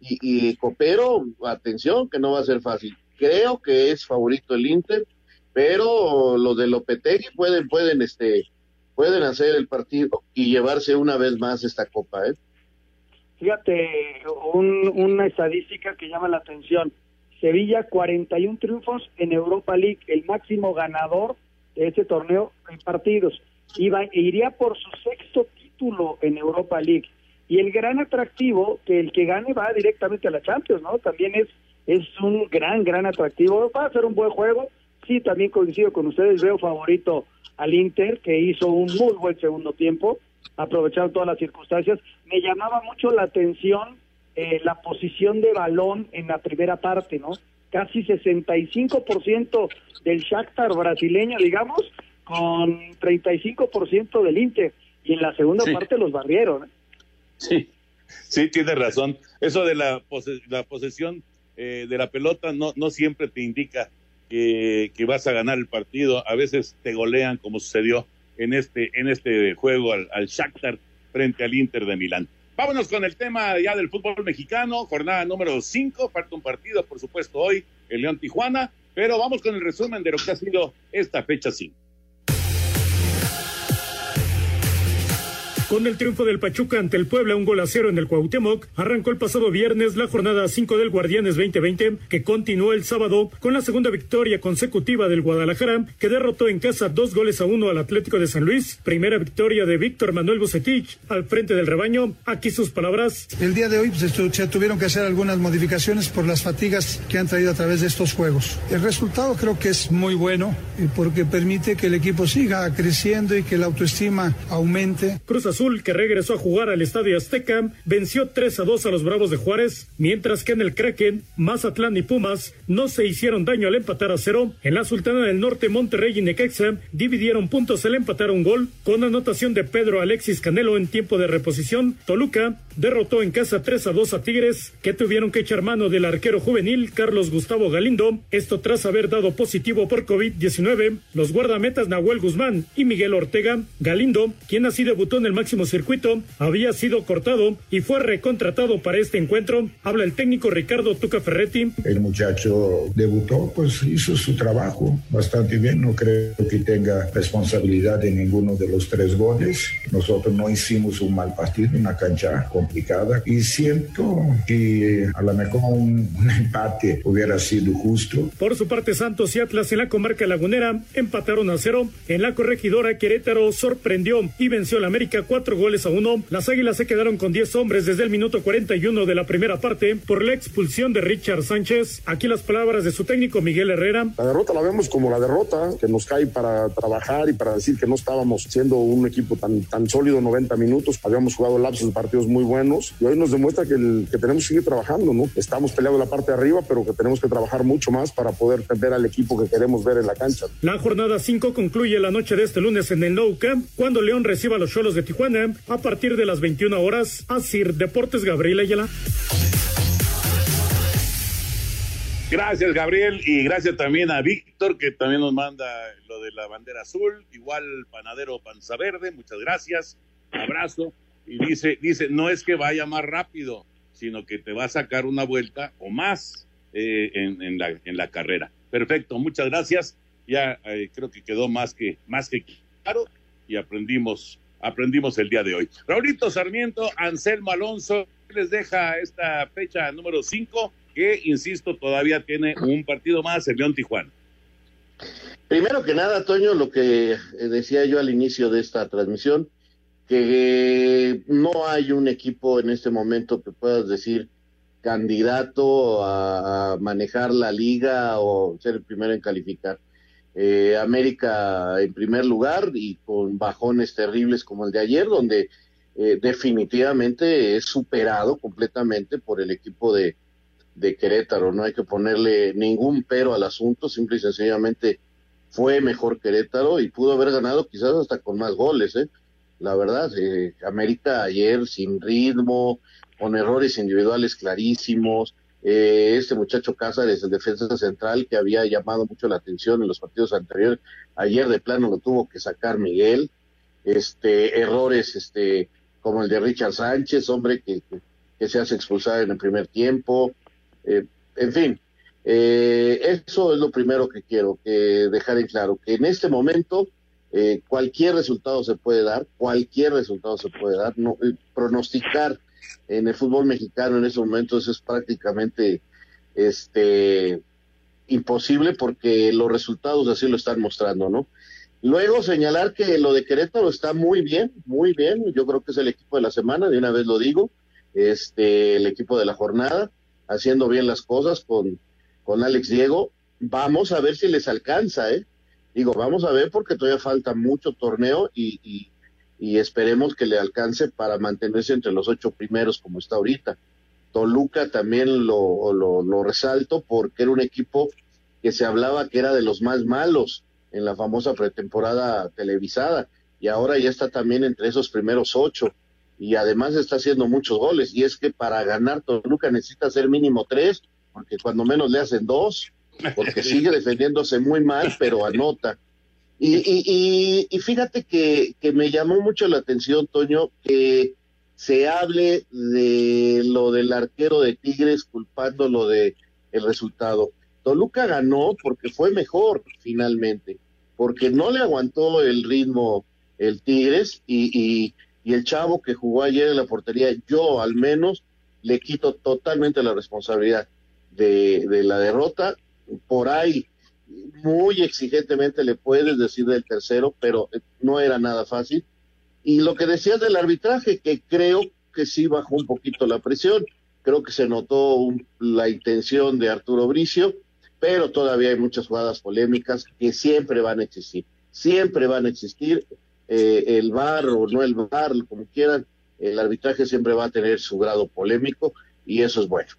y, y pero atención que no va a ser fácil. Creo que es favorito el Inter, pero los de Lopetegui pueden pueden este pueden hacer el partido y llevarse una vez más esta copa, ¿eh? Fíjate, un- una estadística que llama la atención. Sevilla, 41 triunfos en Europa League, el máximo ganador de este torneo en partidos. Iba, iría por su sexto título en Europa League. Y el gran atractivo, que el que gane va directamente a la Champions, ¿no? También es, es un gran, gran atractivo. Va a ser un buen juego. Sí, también coincido con ustedes, veo favorito al Inter, que hizo un muy buen segundo tiempo, aprovechando todas las circunstancias. Me llamaba mucho la atención eh, la posición de balón en la primera parte, ¿no? Casi 65% del Shakhtar brasileño, digamos, con 35% del Inter. Y en la segunda Sí. parte los barrieron. Sí, Sí, tiene razón. Eso de la, la posesión eh, de la pelota no, no siempre te indica que, que, vas a ganar el partido. A veces te golean, como sucedió en este, en este juego al, al Shakhtar frente al Inter de Milán. Vámonos con el tema ya del fútbol mexicano, jornada número 5, falta un partido, por supuesto, hoy, el León Tijuana, pero vamos con el resumen de lo que ha sido esta fecha 5. Con el triunfo del Pachuca ante el Puebla, un gol a cero en el Cuauhtémoc, arrancó el pasado viernes la jornada 5 del Guardianes 2020, que continuó el sábado con la segunda victoria consecutiva del Guadalajara, que derrotó en casa dos goles a uno al Atlético de San Luis. Primera victoria de Víctor Manuel Bucetich al frente del rebaño. Aquí sus palabras. El día de hoy pues, se tuvieron que hacer algunas modificaciones por las fatigas que han traído a través de estos juegos. El resultado creo que es muy bueno porque permite que el equipo siga creciendo y que la autoestima aumente. Cruz Azul, que regresó a jugar al Estadio Azteca, venció 3 a 2 a los Bravos de Juárez, mientras que en el Kraken, Mazatlán y Pumas no se hicieron daño al empatar a cero. En la Sultana del Norte, Monterrey y Necaxa dividieron puntos al empatar un gol, con anotación de Pedro Alexis Canelo en tiempo de reposición. Toluca derrotó en casa 3 a 2 a Tigres, que tuvieron que echar mano del arquero juvenil Carlos Gustavo Galindo, esto tras haber dado positivo por COVID-19. Los guardametas Nahuel Guzmán y Miguel Ortega, Galindo, quien así debutó en el máximo circuito, había sido cortado y fue recontratado para este encuentro. Habla el técnico Ricardo Tuca Ferretti. El muchacho debutó, pues hizo su trabajo bastante bien. No creo que tenga responsabilidad de ninguno de los tres goles. Nosotros no hicimos un mal partido, una cancha complicada y siento que a lo mejor un, un empate hubiera sido justo. Por su parte, Santos y Atlas en la comarca lagunera empataron a cero. En la corregidora, Querétaro sorprendió y venció al América cuatro goles a uno. Las Águilas se quedaron con 10 hombres desde el minuto 41 de la primera parte por la expulsión de Richard Sánchez. Aquí las palabras de su técnico Miguel Herrera. La derrota la vemos como la derrota que nos cae para trabajar y para decir que no estábamos siendo un equipo tan, tan sólido 90 minutos. Habíamos jugado lapsos de partidos muy buenos y hoy nos demuestra que, el, que tenemos que seguir trabajando, ¿no? Estamos peleando la parte de arriba, pero que tenemos que trabajar mucho más para poder ver al equipo que queremos ver en la cancha. La jornada 5 concluye la noche de este lunes en el Nou Camp cuando León reciba a los Cholos de Tijuana a partir de las 21 horas. Asir Deportes Gabriel Ayala. Gracias, Gabriel, y gracias también a Víctor, que también nos manda lo de la bandera azul, igual Panadero Panza Verde, muchas gracias, abrazo, y dice, dice, no es que vaya más rápido, sino que te va a sacar una vuelta o más eh, en, en, la, en la carrera. Perfecto, muchas gracias, ya eh, creo que quedó más que, más que claro, y aprendimos, aprendimos el día de hoy. Raulito Sarmiento, Anselmo Alonso, les deja esta fecha número 5 que, insisto, todavía tiene un partido más, el León Tijuana. Primero que nada, Toño, lo que decía yo al inicio de esta transmisión, que no hay un equipo en este momento que puedas decir candidato a manejar la liga o ser el primero en calificar. Eh, América en primer lugar y con bajones terribles como el de ayer, donde eh, definitivamente es superado completamente por el equipo de, de Querétaro. No hay que ponerle ningún pero al asunto, simple y sencillamente fue mejor Querétaro y pudo haber ganado quizás hasta con más goles, ¿eh? La verdad, eh, América ayer sin ritmo, con errores individuales clarísimos. Eh, este muchacho Cázares, el defensa central, que había llamado mucho la atención en los partidos anteriores, ayer de plano lo tuvo que sacar Miguel. Este, errores este, como el de Richard Sánchez, hombre que, que, se hace expulsar en el primer tiempo. Eh, en fin, eh, eso es lo primero que quiero que dejar en claro, que en este momento eh, cualquier resultado se puede dar, cualquier resultado se puede dar, no, eh, pronosticar en el fútbol mexicano en estos momentos es prácticamente este imposible porque los resultados así lo están mostrando, ¿no? Luego señalar que lo de Querétaro está muy bien, muy bien, yo creo que es el equipo de la semana, de una vez lo digo, este el equipo de la jornada, haciendo bien las cosas con, con Alex Diego, vamos a ver si les alcanza, ¿eh? Digo, vamos a ver porque todavía falta mucho torneo y, y esperemos que le alcance para mantenerse entre los ocho primeros como está ahorita. Toluca también lo, lo, lo, resalto porque era un equipo que se hablaba que era de los más malos en la famosa pretemporada televisada y ahora ya está también entre esos primeros ocho. y además está haciendo muchos goles. Y es que para ganar Toluca necesita hacer mínimo tres, porque cuando menos le hacen dos, porque sigue defendiéndose muy mal, pero anota. Y, y, y, fíjate que, que me llamó mucho la atención, Toño, que se hable de lo del arquero de Tigres culpándolo de el resultado. Toluca ganó porque fue mejor finalmente, porque no le aguantó el ritmo el Tigres y, y, y el chavo que jugó ayer en la portería, yo al menos le quito totalmente la responsabilidad de, de la derrota. Por ahí, muy exigentemente le puedes decir del tercero, pero no era nada fácil. Y lo que decías del arbitraje, que creo que sí bajó un poquito la presión, creo que se notó la intención de Arturo Bricio, pero todavía hay muchas jugadas polémicas que siempre van a existir, siempre van a existir, eh, el VAR o no el VAR, como quieran, el arbitraje siempre va a tener su grado polémico y eso es bueno.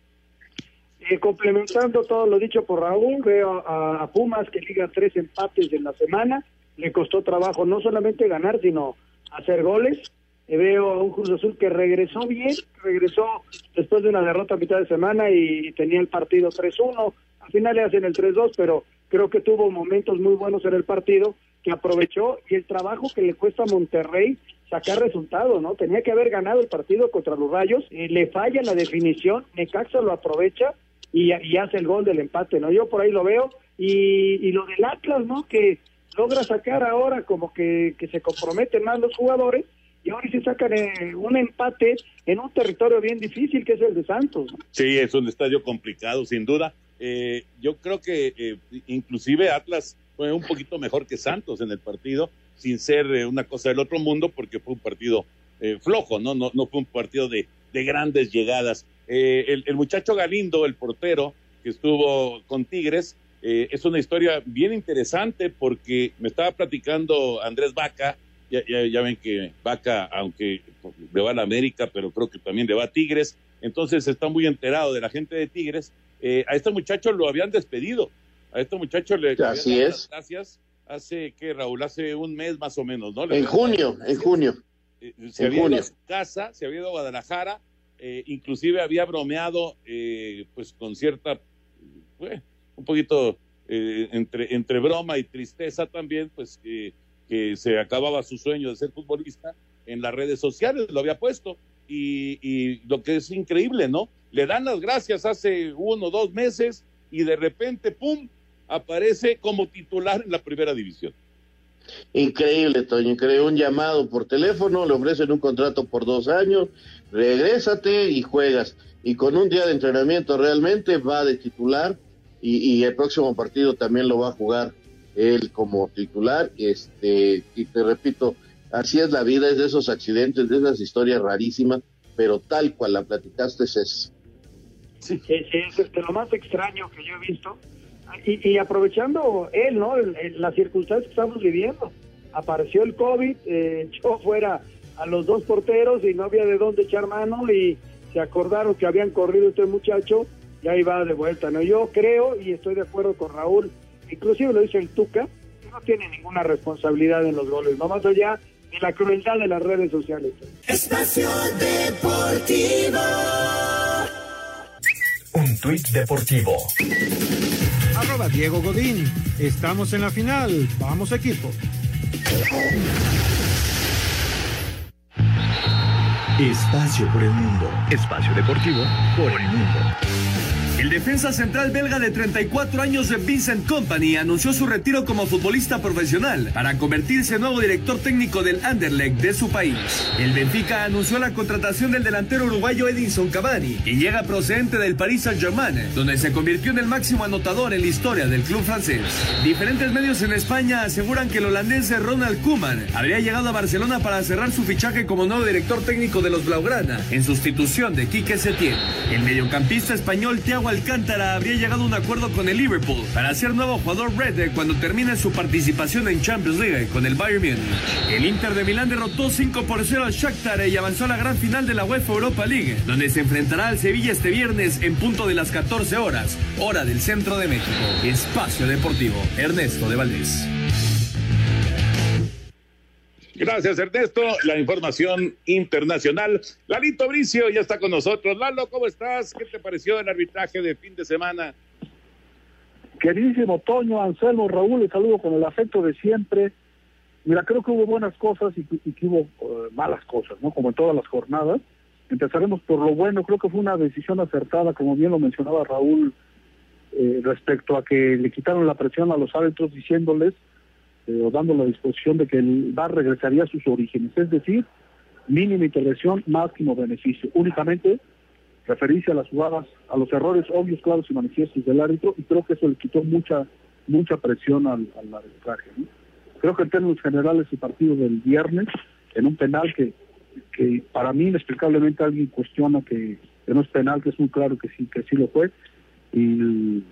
Eh, complementando todo lo dicho por Raúl, veo a, Pumas que liga tres empates en la semana, le costó trabajo no solamente ganar, sino hacer goles. Eh, veo a un Cruz Azul que regresó bien, regresó después de una derrota a mitad de semana y tenía el partido 3-1. Al final le hacen el 3-2, pero creo que tuvo momentos muy buenos en el partido que aprovechó y el trabajo que le cuesta a Monterrey sacar resultados, ¿no? Tenía que haber ganado el partido contra los Rayos, eh, le falla la definición, Necaxa lo aprovecha y, hace el gol del empate, ¿no? Yo por ahí lo veo y, y lo del Atlas, ¿no? Que logra sacar ahora como que, que se comprometen más los jugadores y ahora se sacan eh, un empate en un territorio bien difícil que es el de Santos. Sí, es un estadio complicado, sin duda. Eh, yo creo que eh, inclusive Atlas fue un poquito mejor que Santos en el partido, sin ser eh, una cosa del otro mundo, porque fue un partido eh, flojo, ¿no? ¿no? No fue un partido de, de grandes llegadas. Eh, el, el, muchacho Galindo, el portero, que estuvo con Tigres, es una historia bien interesante porque me estaba platicando Andrés Vaca, ya, ya, ya ven que Vaca, aunque le va a la América, pero creo que también le va a Tigres, entonces está muy enterado de la gente de Tigres. a este muchacho lo habían despedido, a este muchacho le Así es. gracias hace que Raúl hace un mes más o menos, ¿no? En junio, en junio. Eh, se En había junio. ido a su casa, se había ido a Guadalajara, eh, inclusive había bromeado eh, pues con cierta, eh, un poquito eh, entre, entre broma y tristeza también, pues que, que se acababa su sueño de ser futbolista en las redes sociales, lo había puesto. Y, y lo que es increíble, ¿no? Le dan las gracias hace uno o dos meses y de repente, ¡pum!, aparece como titular en la primera división. Increíble, Toño, increíble. Un llamado por teléfono, le ofrecen un contrato por dos años, regrésate y juegas. Y con un día de entrenamiento realmente va de titular y, el próximo partido también lo va a jugar él como titular. Este, y te repito, así es la vida, es de esos accidentes, de esas historias rarísimas, pero tal cual la platicaste es. Sí, sí, es de lo más extraño que yo he visto. Y, y aprovechando él, ¿no? El- el- las circunstancias que estamos viviendo. Apareció el COVID, eh, echó fuera a los dos porteros y no había de dónde echar mano y se acordaron que habían corrido este muchacho y ahí va de vuelta, ¿no? Yo creo y estoy de acuerdo con Raúl, inclusive lo dice el Tuca, que no tiene ninguna responsabilidad en los goles, no más allá de la crueldad de las redes sociales. Espacio Deportivo. Un tuit deportivo. Arroba Diego Godín. Estamos en la final. Vamos equipo. Espacio por el mundo. Espacio deportivo por el mundo. El defensa central belga de 34 años de Vincent Company anunció su retiro como futbolista profesional para convertirse en nuevo director técnico del Anderlecht de su país. El Benfica anunció la contratación del delantero uruguayo Edinson Cavani, quien llega procedente del Paris Saint-Germain, donde se convirtió en el máximo anotador en la historia del club francés. Diferentes medios en España aseguran que el holandés Ronald Koeman habría llegado a Barcelona para cerrar su fichaje como nuevo director técnico de los Blaugrana, en sustitución de Quique Setién. El mediocampista español Thiago Alcántara habría llegado a un acuerdo con el Liverpool para ser nuevo jugador red cuando termine su participación en Champions League con el Bayern. El Inter de Milán derrotó 5 por 0 al Shakhtar y avanzó a la gran final de la UEFA Europa League, donde se enfrentará al Sevilla este viernes en punto de las 14 horas, hora del centro de México. Espacio Deportivo, Ernesto de Valdés. Gracias, Ernesto. La información internacional. Lalito Bricio ya está con nosotros. Lalo, ¿cómo estás? ¿Qué te pareció el arbitraje de fin de semana? Queridísimo Toño, Anselmo, Raúl, les saludo con el afecto de siempre. Mira, creo que hubo buenas cosas y, que hubo eh, malas cosas, ¿no? Como en todas las jornadas. Empezaremos por lo bueno, creo que fue una decisión acertada, como bien lo mencionaba Raúl, eh, respecto a que le quitaron la presión a los árbitros diciéndoles eh, o dando la disposición de que el VAR regresaría a sus orígenes, es decir, mínima intervención, máximo beneficio. Únicamente referirse a las jugadas, a los errores obvios, claros y manifiestos del árbitro, y creo que eso le quitó mucha mucha presión al, al arbitraje. Creo que en términos generales el partido del viernes, en un penal que, que para mí inexplicablemente alguien cuestiona que, no es penal, que es muy claro que sí, que sí lo fue, y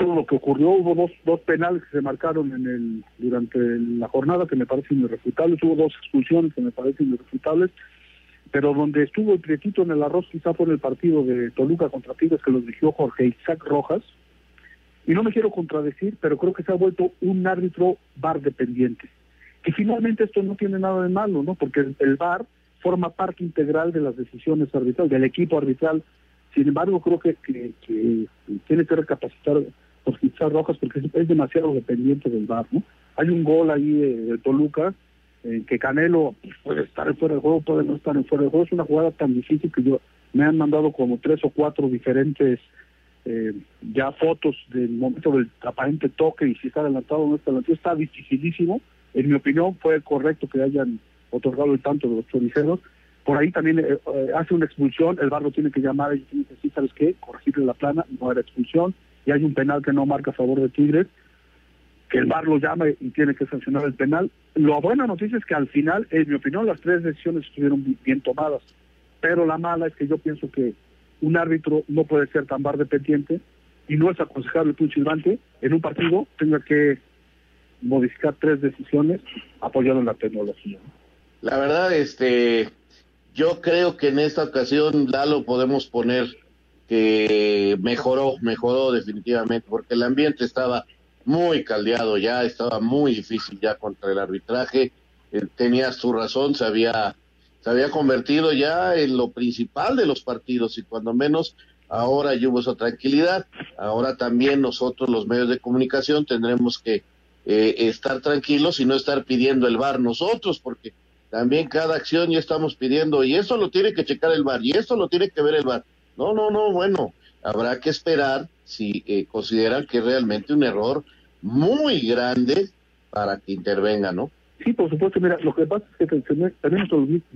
todo lo que ocurrió, hubo dos, dos penales que se marcaron en el, durante la jornada que me parecen irrefutables, hubo dos expulsiones que me parecen irrefutables, pero donde estuvo el prietito en el arroz quizá fue en el partido de Toluca contra Tigres que los dirigió Jorge Isaac Rojas, y no me quiero contradecir, pero creo que se ha vuelto un árbitro bar dependiente. Y finalmente esto no tiene nada de malo, ¿no? Porque el, bar forma parte integral de las decisiones arbitrales, del equipo arbitral. Sin embargo, creo que, tiene que recapacitar por quitar rojas porque es, demasiado dependiente del bar, ¿no? Hay un gol ahí de, Toluca en que Canelo puede estar en fuera del juego, puede no estar en fuera del juego. Es una jugada tan difícil que yo me han mandado como tres o cuatro diferentes eh, ya fotos del momento del aparente toque y si está adelantado o no está adelantado, está dificilísimo. En mi opinión fue correcto que hayan otorgado el tanto de los choriceros. Por ahí también eh, eh, hace una expulsión, el barro tiene que llamar y tiene que decir, ¿sabes qué? Corregirle la plana, no era expulsión. Hay un penal que no marca a favor de Tigres, que el bar lo llama y tiene que sancionar el penal. Lo buena noticia es que al final, en mi opinión, las tres decisiones estuvieron bien tomadas. Pero la mala es que yo pienso que un árbitro no puede ser tan bar dependiente y no es aconsejable que un en un partido tenga que modificar tres decisiones apoyando en la tecnología. La verdad, este, yo creo que en esta ocasión Lalo podemos poner que mejoró, mejoró definitivamente, porque el ambiente estaba muy caldeado ya, estaba muy difícil ya contra el arbitraje, eh, tenía su razón, se había se había convertido ya en lo principal de los partidos y cuando menos ahora ya hubo esa tranquilidad. Ahora también nosotros los medios de comunicación tendremos que eh, estar tranquilos y no estar pidiendo el bar nosotros porque también cada acción ya estamos pidiendo y eso lo tiene que checar el bar y esto lo tiene que ver el bar. No, no, no, bueno, habrá que esperar si eh, consideran que es realmente un error muy grande para que intervenga, ¿no? Sí, por supuesto. Mira, lo que pasa es que también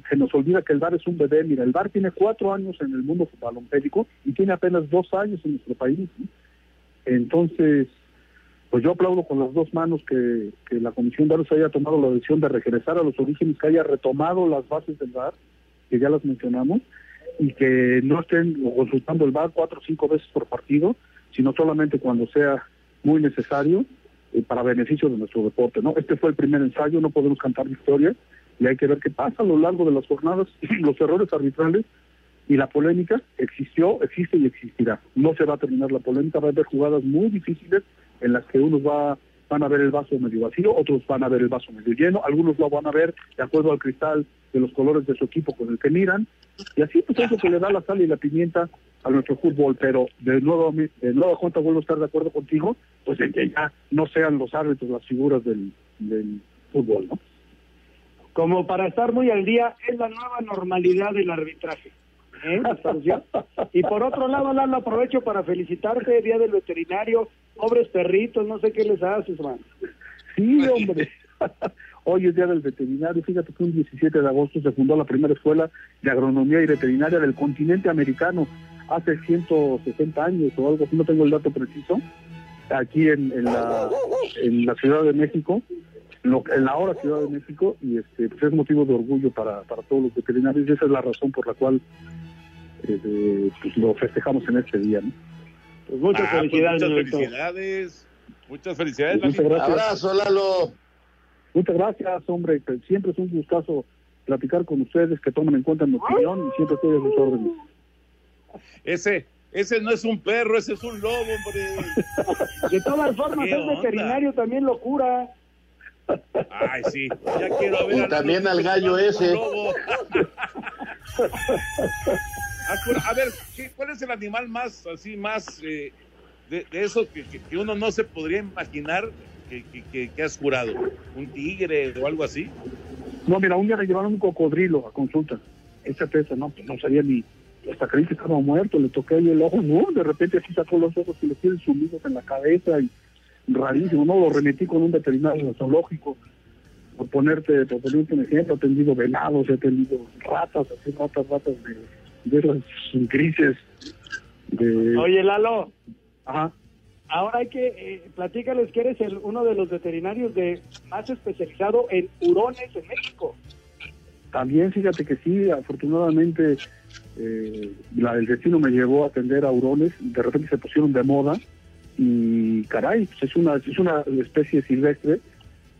se nos olvida que el VAR es un bebé. Mira, el VAR tiene cuatro años en el mundo balompédico y tiene apenas dos años en nuestro país. Entonces, pues yo aplaudo con las dos manos que, la Comisión de se haya tomado la decisión de regresar a los orígenes, que haya retomado las bases del VAR, que ya las mencionamos, y que no estén consultando el VAR cuatro o cinco veces por partido, sino solamente cuando sea muy necesario eh, para beneficio de nuestro deporte. ¿no? Este fue el primer ensayo, no podemos cantar victoria y hay que ver qué pasa a lo largo de las jornadas. Los errores arbitrales y la polémica existió, existe y existirá. No se va a terminar la polémica, va a haber jugadas muy difíciles en las que unos va, van a ver el vaso medio vacío, otros van a ver el vaso medio lleno, algunos lo van a ver de acuerdo al cristal de los colores de su equipo con el que miran, y así pues eso que le da la sal y la pimienta a nuestro fútbol, pero de nuevo, de nuevo cuenta vuelvo a estar de acuerdo contigo, pues en que ya no sean los árbitros las figuras del, del fútbol, ¿no? Como para estar muy al día, es la nueva normalidad del arbitraje. ¿Eh? y por otro lado, Lalo, aprovecho para felicitarte, Día del Veterinario, pobres perritos, no sé qué les haces, man. Sí, hombre. Hoy es Día del Veterinario. Fíjate que un 17 de agosto se fundó la primera escuela de agronomía y veterinaria del continente americano hace 160 años o algo así, no tengo el dato preciso, aquí en, la, en la Ciudad de México, en la ahora Ciudad de México, y este pues es motivo de orgullo para, para todos los veterinarios, y esa es la razón por la cual eh, pues lo festejamos en este día. Pues muchas ah, pues felicidades. muchas felicidades. Muchas felicidades. Muchas gracias. Abrazo, Lalo. Muchas gracias, hombre. Siempre es un gustazo platicar con ustedes, que tomen en cuenta mi opinión y siempre estoy a sus órdenes. Ese, ese no es un perro, ese es un lobo, hombre. De todas formas, el veterinario también lo cura. Ay, sí, ya quiero ver. Y también al gallo ese. A ver, ¿cuál es el animal más, así, más eh, de, eso que, que, uno no se podría imaginar que, que, has curado? ¿Un tigre o algo así? No, mira, un día le llevaron un cocodrilo a consulta. Esa pesa, no, pues no sabía ni, hasta creí que estaba muerto, le toqué ahí el ojo, no, de repente así sacó los ojos y le tienen sumidos en la cabeza y rarísimo, no, lo remetí con un veterinario zoológico por ponerte, por ponerte un ejemplo, he tenido venados, he tenido ratas, así ratas, ratas de, de esas grises. De... Oye, Lalo. Ajá. Ahora hay que, eh, platícales que eres el, uno de los veterinarios de más especializado en hurones en México. También, fíjate que sí, afortunadamente eh, la, el destino me llevó a atender a hurones, de repente se pusieron de moda y caray, pues es una, es una especie silvestre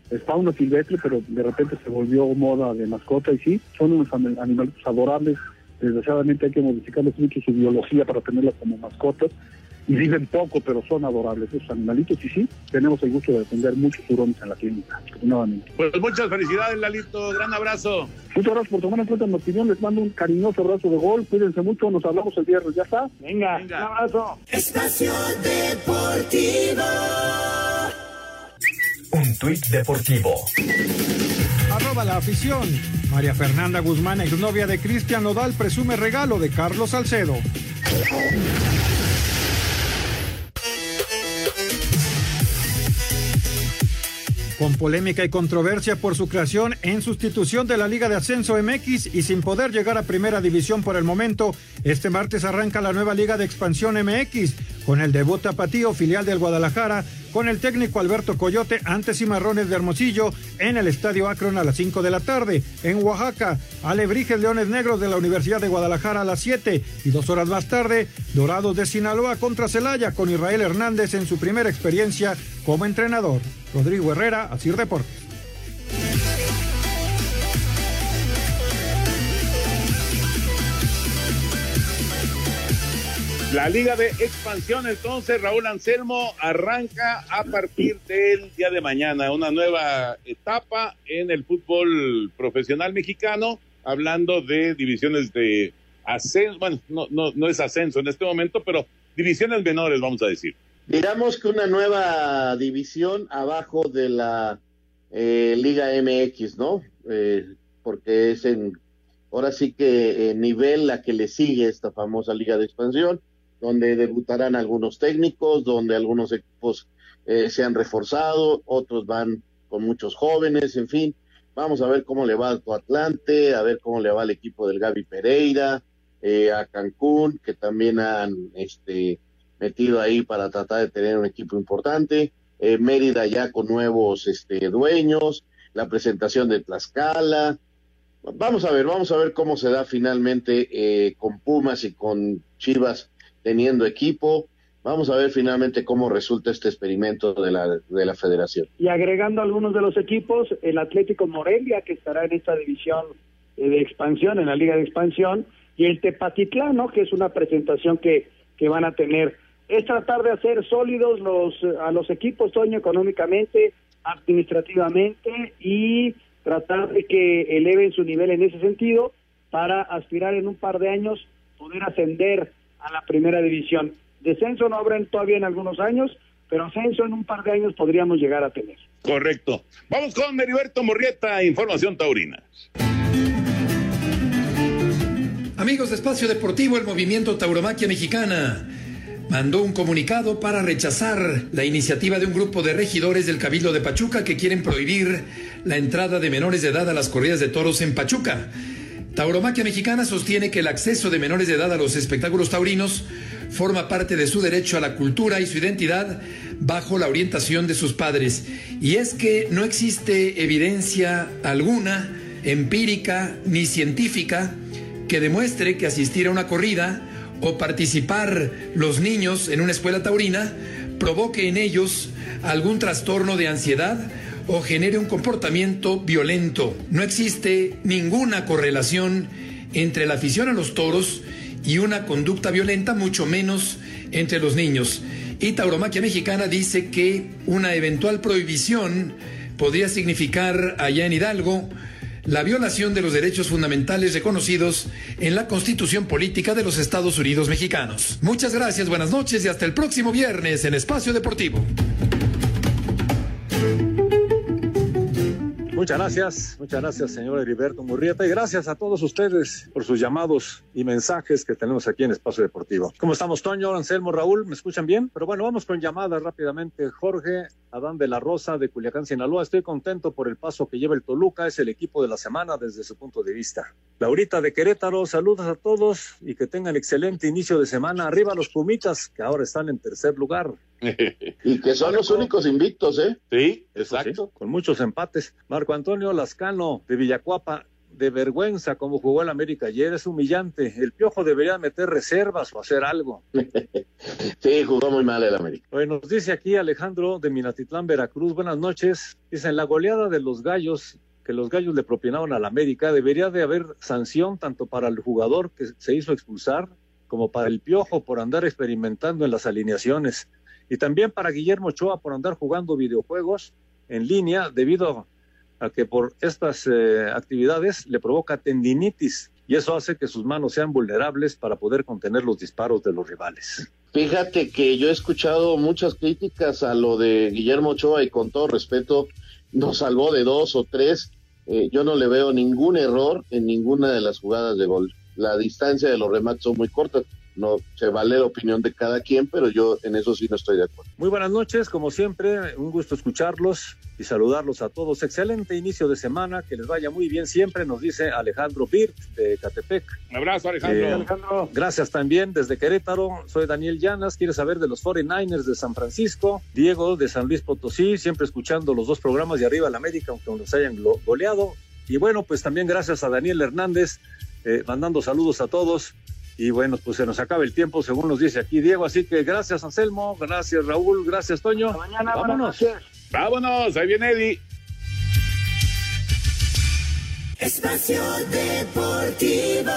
es fauna silvestre, pero de repente se volvió moda de mascota y sí, son unos animales adorables. Desgraciadamente hay que modificarles mucho su biología para tenerlas como mascotas y viven poco, pero son adorables esos animalitos y sí, tenemos el gusto de atender muchos hurones en la clínica, nuevamente. Pues muchas felicidades, Lalito, gran abrazo. Muchas gracias por tomar en cuenta mi opinión, les mando un cariñoso abrazo de gol, cuídense mucho, nos hablamos el viernes, ¿ya está? Venga, un abrazo. Estación Deportivo. Un tuit deportivo. Arroba la afición. María Fernanda Guzmán, exnovia de Cristian Nodal, presume regalo de Carlos Salcedo. con polémica y controversia por su creación en sustitución de la Liga de Ascenso MX y sin poder llegar a Primera División por el momento, este martes arranca la nueva Liga de Expansión MX con el debut tapatío filial del Guadalajara con el técnico Alberto Coyote ante Cimarrones de Hermosillo en el Estadio Akron a las 5 de la tarde. En Oaxaca, Alebrijes Leones Negros de la Universidad de Guadalajara a las 7 y dos horas más tarde, Dorados de Sinaloa contra Celaya con Israel Hernández en su primera experiencia como entrenador. Rodrigo Herrera, Asir Deportes. La Liga de Expansión, entonces, Raúl Anselmo, arranca a partir del día de mañana una nueva etapa en el fútbol profesional mexicano, hablando de divisiones de ascenso, bueno, no, no, es ascenso en este momento, pero divisiones menores, vamos a decir. Digamos que una nueva división abajo de la eh, Liga MX, ¿no? Eh, porque es en, ahora sí que en nivel la que le sigue esta famosa Liga de Expansión donde debutarán algunos técnicos, donde algunos equipos eh, se han reforzado, otros van con muchos jóvenes, en fin. Vamos a ver cómo le va al Atlante, a ver cómo le va al equipo del Gaby Pereira, eh, a Cancún, que también han este, metido ahí para tratar de tener un equipo importante. Eh, Mérida ya con nuevos este, dueños, la presentación de Tlaxcala. Vamos a ver, vamos a ver cómo se da finalmente con Pumas y con Chivas teniendo equipo. Vamos a ver finalmente cómo resulta este experimento de la, de la federación. Y agregando algunos de los equipos, el Atlético Morelia, que estará en esta división eh, de expansión, en la Liga de Expansión, y el Tepatitlán, ¿no? que es una presentación que, que van a tener. Es tratar de hacer sólidos los, a los equipos, Toño, económicamente, administrativamente, y tratar de que eleven su nivel en ese sentido para aspirar en un par de años poder ascender a la primera división. Descenso no habrá todavía en algunos años, pero ascenso en un par de años podríamos llegar a tener. Correcto. Vamos con Meriberto Morrieta, Información Taurina. Amigos de Espacio Deportivo, el movimiento Tauromaquia Mexicana mandó un comunicado para rechazar la iniciativa de un grupo de regidores del Cabildo de Pachuca que quieren prohibir la entrada de menores de edad a las corridas de toros en Pachuca. Tauromaquia Mexicana sostiene que el acceso de menores de edad a los espectáculos taurinos forma parte de su derecho a la cultura y su identidad bajo la orientación de sus padres. Y es que no existe evidencia alguna, empírica ni científica, que demuestre que asistir a una corrida o participar los niños en una escuela taurina provoque en ellos algún trastorno de ansiedad o genere un comportamiento violento. No existe ninguna correlación entre la afición a los toros y una conducta violenta, mucho menos entre los niños. Y Tauromaquia Mexicana dice que una eventual prohibición podría significar allá en Hidalgo la violación de los derechos fundamentales reconocidos en la Constitución Política de los Estados Unidos Mexicanos. Muchas gracias, buenas noches y hasta el próximo viernes en Espacio Deportivo. Muchas gracias, muchas gracias, señor Heriberto Murrieta, y gracias a todos ustedes por sus llamados y mensajes que tenemos aquí en Espacio Deportivo. ¿Cómo estamos, Toño, Anselmo, Raúl? ¿Me escuchan bien? Pero bueno, vamos con llamadas rápidamente. Jorge Adán de la Rosa de Culiacán, Sinaloa. Estoy contento por el paso que lleva el Toluca, es el equipo de la semana desde su punto de vista. Laurita de Querétaro, saludos a todos y que tengan excelente inicio de semana. Arriba los Pumitas, que ahora están en tercer lugar. Y que son los únicos invictos, ¿eh? Sí, exacto. con muchos empates. Marco Antonio Lascano de Villacuapa, de vergüenza como jugó el América ayer, es humillante. El Piojo debería meter reservas o hacer algo. sí, jugó muy mal el América. Bueno, nos dice aquí Alejandro de Minatitlán, Veracruz, buenas noches. Dice, en la goleada de los gallos, que los gallos le propinaron al América, debería de haber sanción tanto para el jugador que se hizo expulsar como para el Piojo por andar experimentando en las alineaciones. Y también para Guillermo Ochoa por andar jugando videojuegos en línea debido a que por estas eh, actividades le provoca tendinitis y eso hace que sus manos sean vulnerables para poder contener los disparos de los rivales. Fíjate que yo he escuchado muchas críticas a lo de Guillermo Ochoa y con todo respeto nos salvó de dos o tres. Eh, yo no le veo ningún error en ninguna de las jugadas de gol. La distancia de los remates son muy cortas no se vale la opinión de cada quien, pero yo en eso sí no estoy de acuerdo. Muy buenas noches, como siempre, un gusto escucharlos y saludarlos a todos. Excelente inicio de semana, que les vaya muy bien siempre, nos dice Alejandro Pirt de Catepec. Un abrazo, Alejandro. Eh, Alejandro. Gracias también desde Querétaro. Soy Daniel Llanas, quiere saber de los 49ers de San Francisco, Diego de San Luis Potosí, siempre escuchando los dos programas de arriba la América, aunque nos hayan goleado. Y bueno, pues también gracias a Daniel Hernández, eh, mandando saludos a todos. Y bueno, pues se nos acaba el tiempo, según nos dice aquí Diego. Así que gracias, Anselmo. Gracias, Raúl. Gracias, Toño. Vámonos. Vámonos. Ahí viene Eddie. Espacio Deportivo.